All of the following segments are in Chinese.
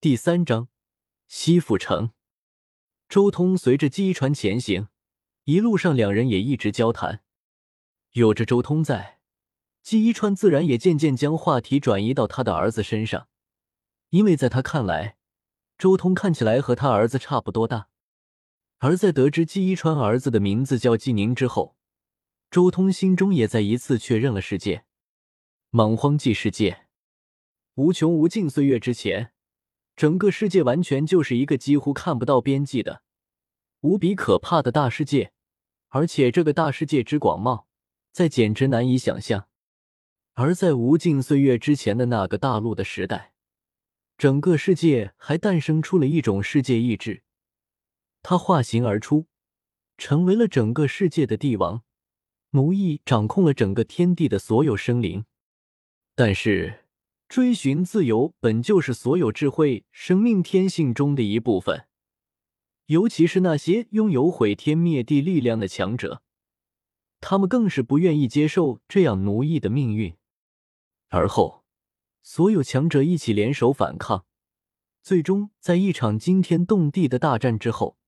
第三章，西府城。周通随着机船前行，一路上两人也一直交谈。有着周通在，季一川自然也渐渐将话题转移到他的儿子身上，因为在他看来，周通看起来和他儿子差不多大。而在得知季一川儿子的名字叫季宁之后，周通心中也再一次确认了世界——莽荒纪世界，无穷无尽岁月之前，整个世界完全就是一个几乎看不到边际的无比可怕的大世界，而且这个大世界之广袤。再简直难以想象，而在无尽岁月之前的那个大陆的时代，整个世界还诞生出了一种世界意志，它化形而出，成为了整个世界的帝王，奴役掌控了整个天地的所有生灵。但是，追寻自由本就是所有智慧生命天性中的一部分，尤其是那些拥有毁天灭地力量的强者。他们更是不愿意接受这样奴役的命运。而后，所有强者一起联手反抗，最终在一场惊天动地的大战之后，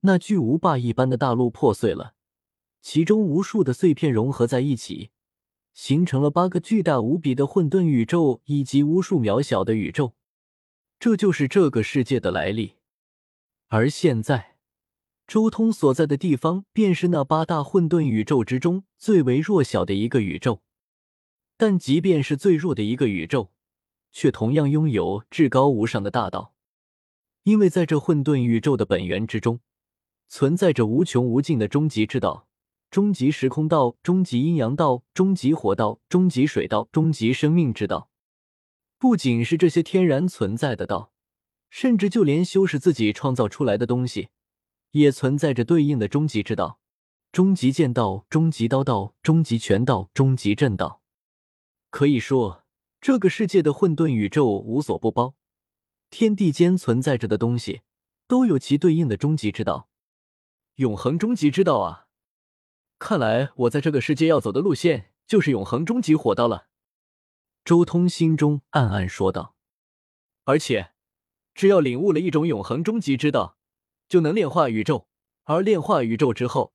那巨无霸一般的大陆破碎了，其中无数的碎片融合在一起，形成了八个巨大无比的混沌宇宙以及无数渺小的宇宙。这就是这个世界的来历。而现在。周通所在的地方，便是那八大混沌宇宙之中最为弱小的一个宇宙。但即便是最弱的一个宇宙，却同样拥有至高无上的大道。因为在这混沌宇宙的本源之中，存在着无穷无尽的终极之道：终极时空道、终极阴阳道、终极火道、终极水道、终极生命之道。不仅是这些天然存在的道，甚至就连修士自己创造出来的东西。也存在着对应的终极之道：终极剑道、终极刀道、终极拳道、终极阵道。可以说，这个世界的混沌宇宙无所不包，天地间存在着的东西都有其对应的终极之道。永恒终极之道啊！看来我在这个世界要走的路线就是永恒终极火道了。周通心中暗暗说道。而且，只要领悟了一种永恒终极之道。就能炼化宇宙，而炼化宇宙之后，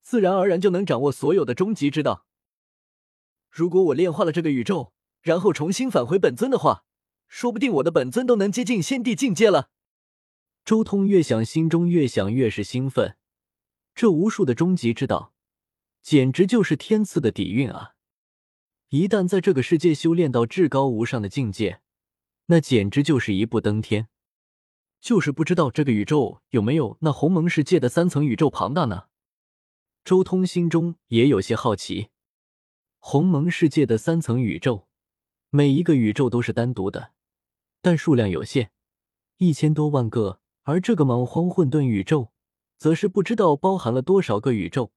自然而然就能掌握所有的终极之道。如果我炼化了这个宇宙，然后重新返回本尊的话，说不定我的本尊都能接近仙帝境界了。周通越想，心中越想越是兴奋。这无数的终极之道，简直就是天赐的底蕴啊！一旦在这个世界修炼到至高无上的境界，那简直就是一步登天。就是不知道这个宇宙有没有那鸿蒙世界的三层宇宙庞大呢？周通心中也有些好奇。鸿蒙世界的三层宇宙，每一个宇宙都是单独的，但数量有限，一千多万个；而这个莽荒混沌宇宙，则是不知道包含了多少个宇宙。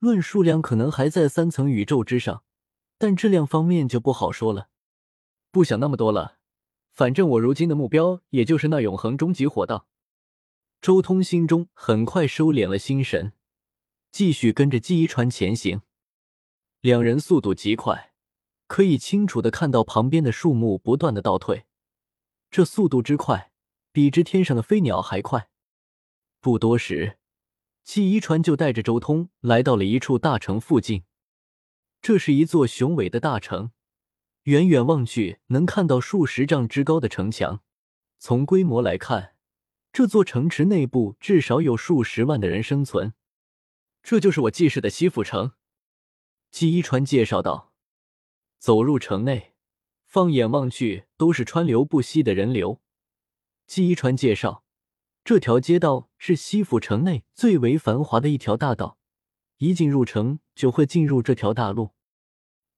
论数量，可能还在三层宇宙之上，但质量方面就不好说了。不想那么多了。反正我如今的目标也就是那永恒终极火道。周通心中很快收敛了心神，继续跟着记忆船前行。两人速度极快，可以清楚的看到旁边的树木不断的倒退。这速度之快，比之天上的飞鸟还快。不多时，记忆船就带着周通来到了一处大城附近。这是一座雄伟的大城。远远望去，能看到数十丈之高的城墙。从规模来看，这座城池内部至少有数十万的人生存。这就是我记事的西府城。季一川介绍道。走入城内，放眼望去都是川流不息的人流。季一川介绍，这条街道是西府城内最为繁华的一条大道，一进入城就会进入这条大路。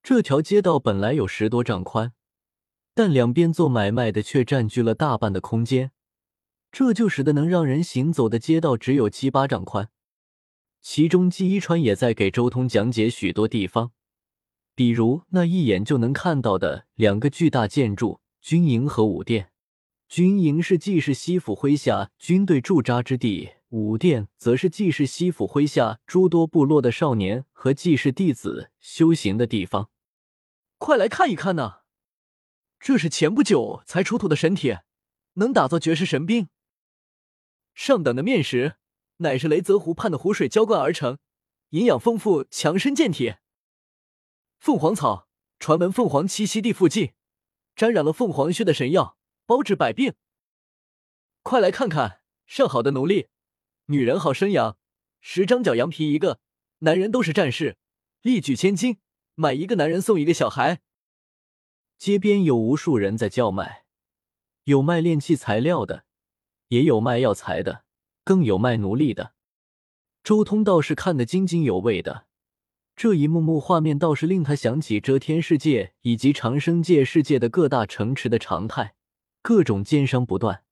这条街道本来有十多丈宽，但两边做买卖的却占据了大半的空间，这就使得能让人行走的街道只有七八丈宽。其中，季一川也在给周通讲解许多地方，比如那一眼就能看到的两个巨大建筑——军营和武殿。军营是季氏西府麾下军队驻扎之地，武殿则是季氏西府麾下诸多部落的少年和季氏弟子修行的地方。快来看一看呐！这是前不久才出土的神铁，能打造绝世神兵。上等的面食，乃是雷泽湖畔的湖水浇灌而成，营养丰富，强身健体。凤凰草，传闻凤凰栖息地附近，沾染了凤凰血的神药，包治百病。快来看看，上好的奴隶，女人好生养，十张角羊皮一个，男人都是战士，力举千斤，买一个男人送一个小孩。街边有无数人在叫卖，有卖炼器材料的。也有卖药材的，更有卖奴隶的。周通倒是看得津津有味的，这一幕幕画面倒是令他想起遮天世界以及长生界世界的各大城池的常态，各种奸商不断。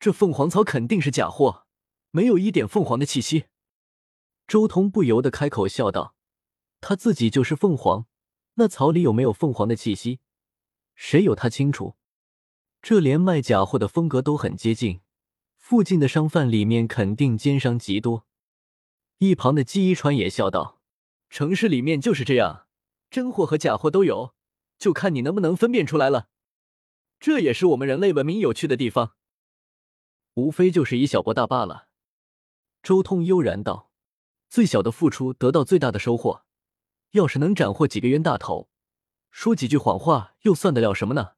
这凤凰草肯定是假货，没有一点凤凰的气息。周通不由得开口笑道：“他自己就是凤凰，那草里有没有凤凰的气息，谁有他清楚？这连卖假货的风格都很接近。”附近的商贩里面肯定奸商极多。一旁的季一川也笑道：“城市里面就是这样，真货和假货都有，就看你能不能分辨出来了。这也是我们人类文明有趣的地方，无非就是以小博大罢了。”周通悠然道：“最小的付出得到最大的收获，要是能斩获几个冤大头，说几句谎话又算得了什么呢？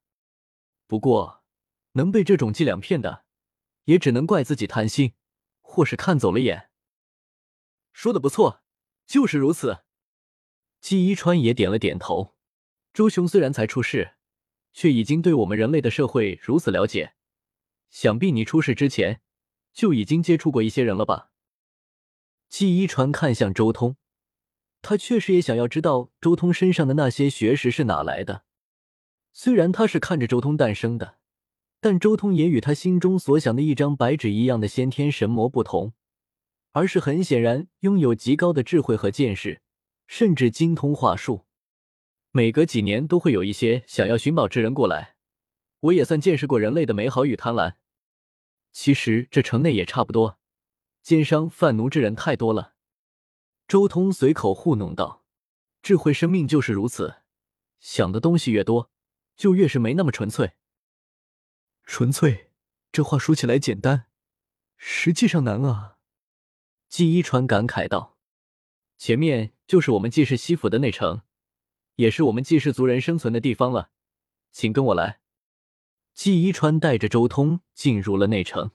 不过能被这种伎俩骗的。”也只能怪自己贪心，或是看走了眼。说的不错，就是如此。季一川也点了点头。周雄虽然才出世，却已经对我们人类的社会如此了解，想必你出世之前就已经接触过一些人了吧？季一川看向周通，他确实也想要知道周通身上的那些学识是哪来的。虽然他是看着周通诞生的。但周通也与他心中所想的一张白纸一样的先天神魔不同，而是很显然拥有极高的智慧和见识，甚至精通话术。每隔几年都会有一些想要寻宝之人过来，我也算见识过人类的美好与贪婪。其实这城内也差不多，奸商贩奴之人太多了。周通随口糊弄道：“智慧生命就是如此，想的东西越多，就越是没那么纯粹。”纯粹，这话说起来简单，实际上难啊。季一川感慨道：“前面就是我们季氏西府的内城，也是我们季氏族人生存的地方了，请跟我来。”季一川带着周通进入了内城。